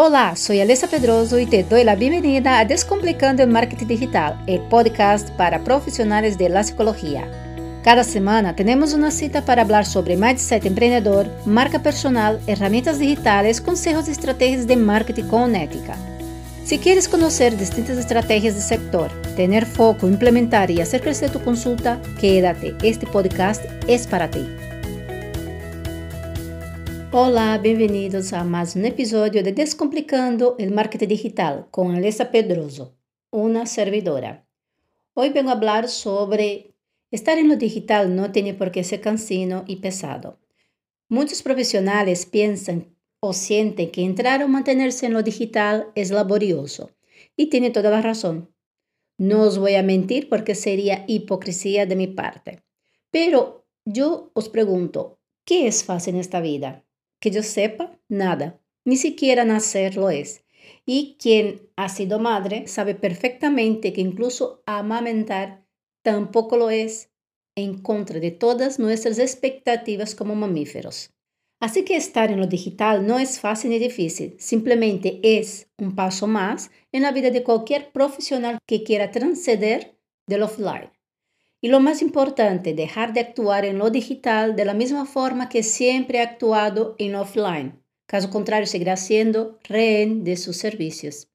Olá, sou Alessa Pedroso e te dou a bem-vinda a Descomplicando o Marketing Digital, o podcast para profissionais de la. Cada semana temos uma cita para falar sobre mindset empreendedor, marca personal, ferramentas digitais, conselhos e estratégias de marketing com ética. Se queres conhecer distintas estratégias de sector, ter foco, implementar e fazer crescer tu consulta, quédate. Este podcast é para ti. Olá, bem-vindos a mais um episódio de Descomplicando o Marketing Digital com Alessa Pedroso, uma servidora. Hoje venho a falar sobre estar no digital não tem por que ser cansino e pesado. Muitos profissionais pensam ou sentem que entrar ou manter-se no digital é laborioso e têm toda a razão. Não os vou a mentir porque seria hipocrisia de minha parte. Pero eu os pergunto, que é fácil nesta vida? Que yo sepa, nada. Ni siquiera nacer lo es. Y quien ha sido madre sabe perfectamente que incluso amamentar tampoco lo es en contra de todas nuestras expectativas como mamíferos. Así que estar en lo digital no es fácil ni difícil, simplemente es un paso más en la vida de cualquier profesional que quiera transcender del offline. Y lo más importante, dejar de actuar en lo digital de la misma forma que siempre ha actuado en offline. Caso contrario, seguirá siendo rehén de sus servicios.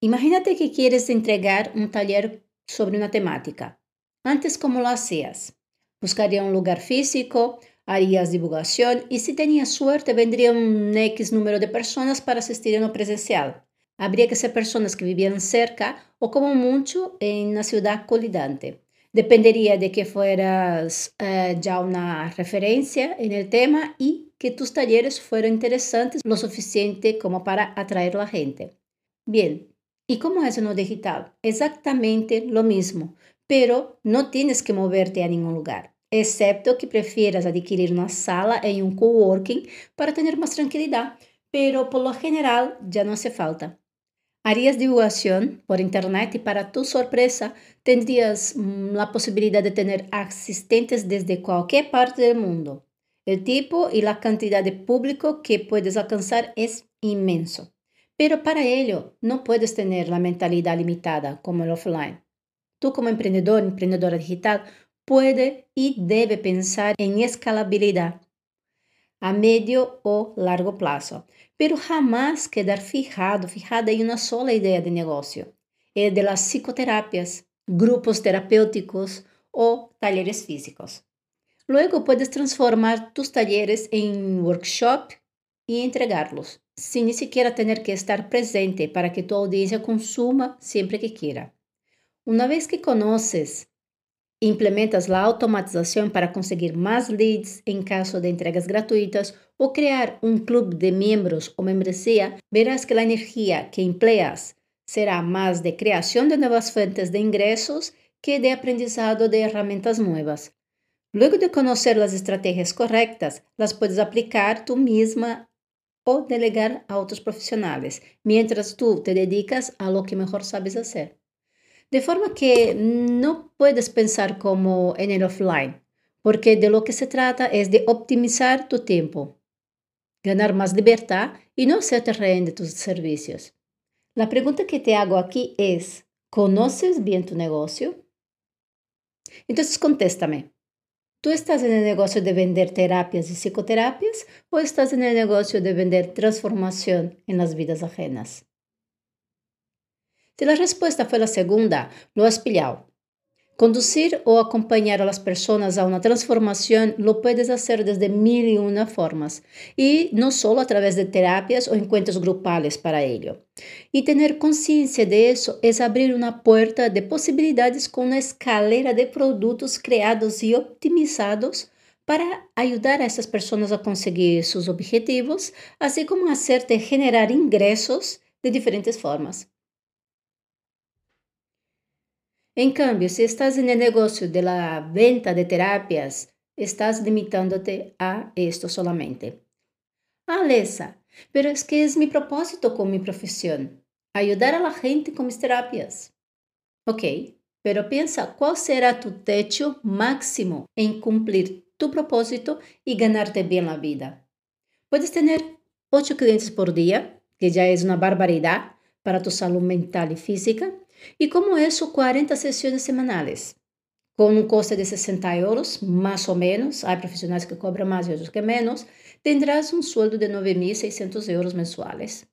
Imagínate que quieres entregar un taller sobre una temática. Antes, ¿cómo lo hacías? Buscaría un lugar físico, harías divulgación y si tenías suerte vendría un X número de personas para asistir en lo presencial. Habría que ser personas que vivían cerca o como mucho en una ciudad colidante. Dependería de que fueras eh, ya una referencia en el tema y que tus talleres fueran interesantes lo suficiente como para atraer a la gente. Bien, ¿y cómo es en lo digital? Exactamente lo mismo, pero no tienes que moverte a ningún lugar, excepto que prefieras adquirir una sala en un coworking para tener más tranquilidad, pero por lo general ya no hace falta. Harías divulgación por internet y para tu sorpresa tendrías mm, la posibilidad de tener asistentes desde cualquier parte del mundo. El tipo y la cantidad de público que puedes alcanzar es inmenso. Pero para ello no puedes tener la mentalidad limitada como el offline. Tú como emprendedor, emprendedora digital, puede y debe pensar en escalabilidad a medio o largo plazo, pero jamás quedar fijado, fijada em uma sola ideia de negócio. É de las psicoterapias, grupos terapêuticos ou talleres físicos. Luego puedes transformar tus talleres em workshop e entregá-los, sem ni siquiera tener que estar presente para que tu audiencia consuma sempre que quiera. Uma vez que conoces Implementas la automatización para conseguir más leads en caso de entregas gratuitas o crear un club de miembros o membresía, verás que la energía que empleas será más de creación de nuevas fuentes de ingresos que de aprendizado de herramientas nuevas. Luego de conocer las estrategias correctas, las puedes aplicar tú misma o delegar a otros profesionales, mientras tú te dedicas a lo que mejor sabes hacer. De forma que no puedes pensar como en el offline, porque de lo que se trata es de optimizar tu tiempo, ganar más libertad y no ser rehén de tus servicios. La pregunta que te hago aquí es, ¿conoces bien tu negocio? Entonces contéstame. ¿Tú estás en el negocio de vender terapias y psicoterapias o estás en el negocio de vender transformación en las vidas ajenas? Si la respuesta fue la segunda, lo has pillado. Conducir o acompañar a las personas a una transformación lo puedes hacer desde mil y una formas, y no solo a través de terapias o encuentros grupales para ello. Y tener conciencia de eso es abrir una puerta de posibilidades con una escalera de productos creados y optimizados para ayudar a esas personas a conseguir sus objetivos, así como hacerte generar ingresos de diferentes formas. En cambio, si estás en el negocio de la venta de terapias, estás limitándote a esto solamente. Alessa, pero es que es mi propósito con mi profesión, ayudar a la gente con mis terapias. Ok, pero piensa cuál será tu techo máximo en cumplir tu propósito y ganarte bien la vida. Puedes tener 8 clientes por día, que ya es una barbaridad para tu salud mental y física, y como eso 40 sesiones semanales, con un coste de 60 euros, más o menos, hay profesionales que cobran más y otros que menos, tendrás un sueldo de 9.600 euros mensuales.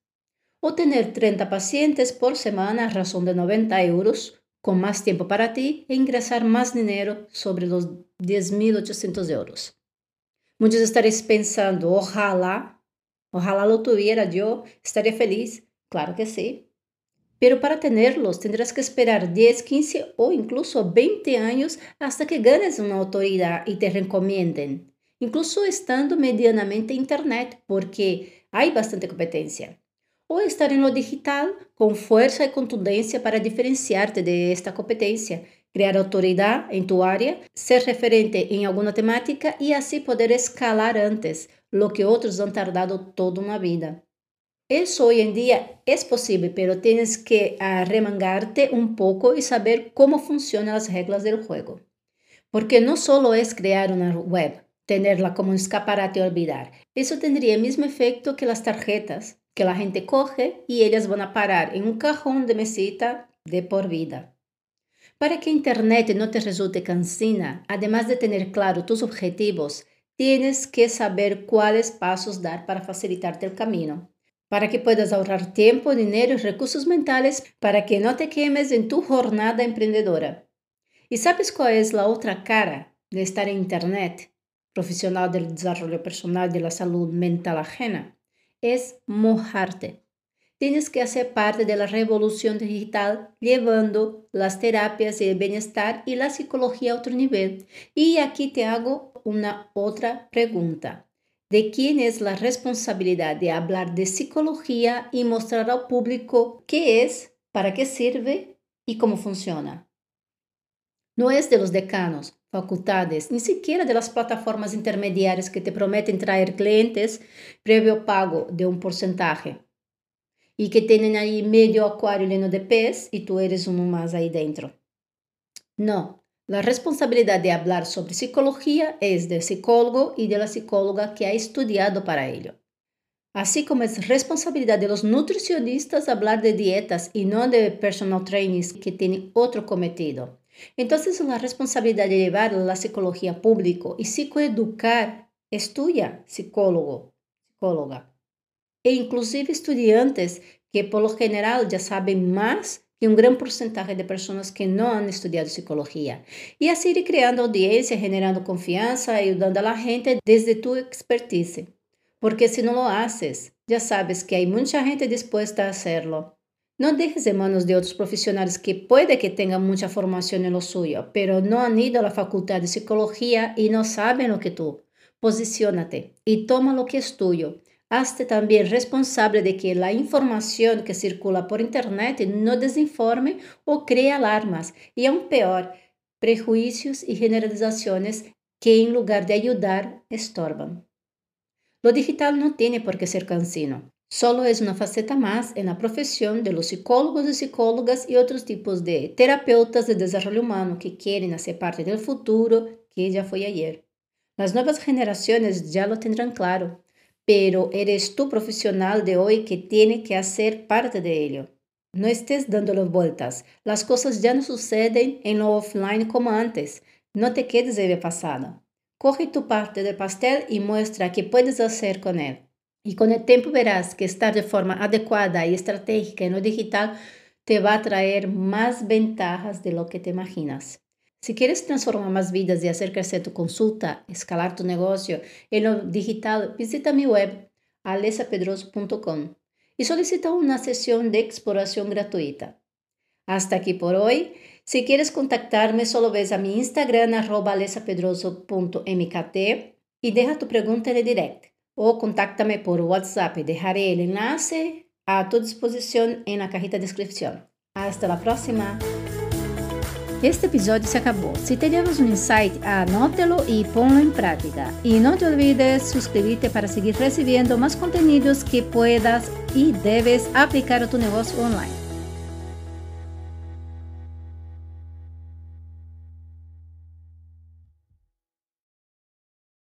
O tener 30 pacientes por semana a razón de 90 euros, con más tiempo para ti e ingresar más dinero sobre los 10.800 euros. Muchos estaréis pensando, ojalá, ojalá lo tuviera yo, estaría feliz. Claro que sí. Pero para tenerlos tendrás que esperar 10, 15 o incluso 20 años hasta que ganes una autoridad y te recomienden, incluso estando medianamente en Internet, porque hay bastante competencia o estar en lo digital con fuerza y contundencia para diferenciarte de esta competencia, crear autoridad en tu área, ser referente en alguna temática y así poder escalar antes lo que otros han tardado toda una vida. Eso hoy en día es posible, pero tienes que arremangarte un poco y saber cómo funcionan las reglas del juego. Porque no solo es crear una web, tenerla como un escaparate y olvidar. Eso tendría el mismo efecto que las tarjetas que la gente coge y ellas van a parar en un cajón de mesita de por vida. Para que Internet no te resulte cansina, además de tener claro tus objetivos, tienes que saber cuáles pasos dar para facilitarte el camino, para que puedas ahorrar tiempo, dinero y recursos mentales para que no te quemes en tu jornada emprendedora. ¿Y sabes cuál es la otra cara de estar en Internet? Profesional del desarrollo personal de la salud mental ajena es mojarte. Tienes que hacer parte de la revolución digital llevando las terapias el bienestar y la psicología a otro nivel. Y aquí te hago una otra pregunta. ¿De quién es la responsabilidad de hablar de psicología y mostrar al público qué es, para qué sirve y cómo funciona? No es de los decanos, facultades, ni siquiera de las plataformas intermediarias que te prometen traer clientes previo pago de un porcentaje y que tienen ahí medio acuario lleno de pez y tú eres uno más ahí dentro. No, la responsabilidad de hablar sobre psicología es del psicólogo y de la psicóloga que ha estudiado para ello. Así como es responsabilidad de los nutricionistas hablar de dietas y no de personal trainers que tienen otro cometido. Entonces la responsabilidad de llevar la psicología público y psicoeducar es tuya, psicólogo, psicóloga. E inclusive estudiantes que por lo general ya saben más que un gran porcentaje de personas que no han estudiado psicología. Y así ir creando audiencia, generando confianza, ayudando a la gente desde tu expertise. Porque si no lo haces, ya sabes que hay mucha gente dispuesta a hacerlo. No dejes en manos de otros profesionales que puede que tengan mucha formación en lo suyo, pero no han ido a la facultad de psicología y no saben lo que tú. Posiciónate y toma lo que es tuyo. Hazte también responsable de que la información que circula por Internet no desinforme o cree alarmas y aún peor, prejuicios y generalizaciones que en lugar de ayudar estorban. Lo digital no tiene por qué ser cansino. Solo es una faceta más en la profesión de los psicólogos y psicólogas y otros tipos de terapeutas de desarrollo humano que quieren hacer parte del futuro que ya fue ayer. Las nuevas generaciones ya lo tendrán claro, pero eres tú profesional de hoy que tiene que hacer parte de ello. No estés dándole vueltas. Las cosas ya no suceden en lo offline como antes. No te quedes de pasado. Coge tu parte del pastel y muestra qué puedes hacer con él. Y con el tiempo verás que estar de forma adecuada y estratégica en lo digital te va a traer más ventajas de lo que te imaginas. Si quieres transformar más vidas y hacer crecer tu consulta, escalar tu negocio en lo digital, visita mi web alesapedroso.com y solicita una sesión de exploración gratuita. Hasta aquí por hoy. Si quieres contactarme, solo ves a mi Instagram arroba alesapedroso.mkt y deja tu pregunta en direct o contáctame por WhatsApp. Dejaré el enlace a tu disposición en la cajita de descripción. Hasta la próxima. Este episodio se acabó. Si te llevas un insight, anótelo y ponlo en práctica. Y no te olvides suscribirte para seguir recibiendo más contenidos que puedas y debes aplicar a tu negocio online.